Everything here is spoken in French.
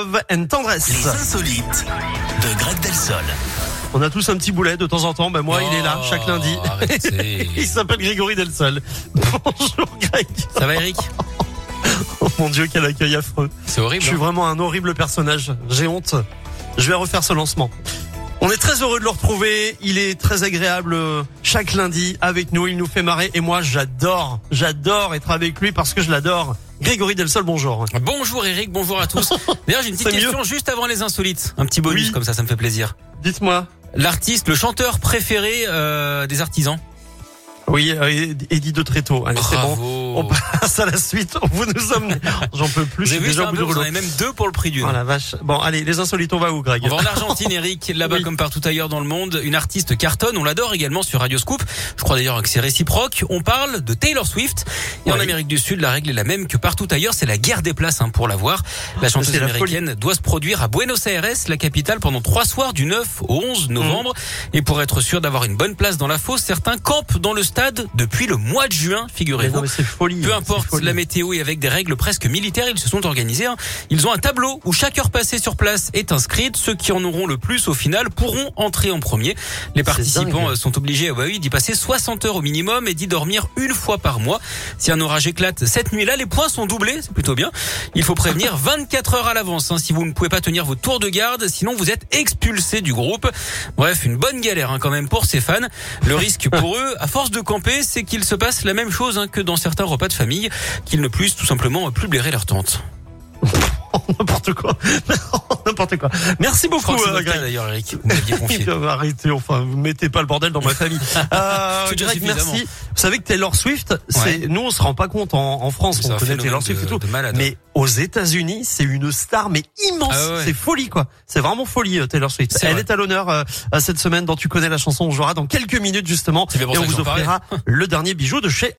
Love and Tendresse. Les insolites de Greg Delsol. On a tous un petit boulet de temps en temps. Ben moi, il est là chaque lundi. Oh, il s'appelle Grégory Delsol. Bonjour Greg. Ça va Eric? Oh mon Dieu, quel accueil affreux. C'est horrible. Je suis hein vraiment un horrible personnage. J'ai honte. Je vais refaire ce lancement. On est très heureux de le retrouver. Il est très agréable euh, chaque lundi avec nous. Il nous fait marrer. Et moi, j'adore, j'adore être avec lui parce que je l'adore. Grégory Delsol, bonjour. Bonjour Eric, bonjour à tous. D'ailleurs, j'ai une petite mieux. question juste avant les insolites. Un petit bonus Oui. comme ça, ça me fait plaisir. Dites-moi. L'artiste, le chanteur préféré euh, des artisans? Oui, euh, Eddie de Tréteau. Allez, c'est bon. On passe à la suite. Vous nous emmenez. J'en peux plus. Vu déjà un peu Vous en avez même deux pour le prix d'une. Oh la vache. Bon, allez, les insolites, on va où, Greg On va en Argentine, Eric. Là-bas, Oui. comme partout ailleurs dans le monde, une artiste cartonne. On l'adore également sur Radio Scoop. Je crois d'ailleurs que c'est réciproque. On parle de Taylor Swift. Et en. Amérique du Sud, la règle est la même que partout ailleurs. C'est la guerre des places hein, pour la voir. La chanteuse la américaine doit se produire à Buenos Aires, la capitale, pendant trois soirs du 9 au 11 novembre. Mmh. Et pour être sûr d'avoir une bonne place dans la fosse, certains campent dans le stade depuis le mois de juin, figurez-vous. Peu importe la météo et avec des règles presque militaires, ils se sont organisés. hein. Ils ont un tableau où chaque heure passée sur place est inscrite. Ceux qui en auront le plus au final pourront entrer en premier. Les participants euh, sont obligés, ah bah oui, d'y passer 60 heures au minimum et d'y dormir une fois par mois. Si un orage éclate cette nuit-là, les points sont doublés, c'est plutôt bien. Il faut prévenir 24 heures à l'avance hein, si vous ne pouvez pas tenir votre tour de garde, sinon vous êtes expulsé du groupe. Bref, une bonne galère hein, quand même pour ces fans. Le risque pour eux, à force de c'est qu'il se passe la même chose hein, que dans certains repas de famille, qu'ils ne puissent tout simplement plus blairer leur tente. N'importe quoi. N'importe quoi. Merci beaucoup, euh, Greg. d'ailleurs, Eric. Vous m'aviez confié. Arrêtez, enfin, vous mettez pas le bordel dans ma famille. Euh, Greg, merci. Vous savez que Taylor Swift, c'est, nous, on se rend pas compte en, en France, on connaît Taylor Swift de- et tout. Mais aux États-Unis, c'est une star, mais immense. Ah ouais. C'est folie, quoi. C'est vraiment folie, euh, Taylor Swift. Elle vrai. est à l'honneur euh, cette semaine dans Tu connais la chanson. On jouera dans quelques minutes, justement. Et on vous offrira le dernier bijou de chez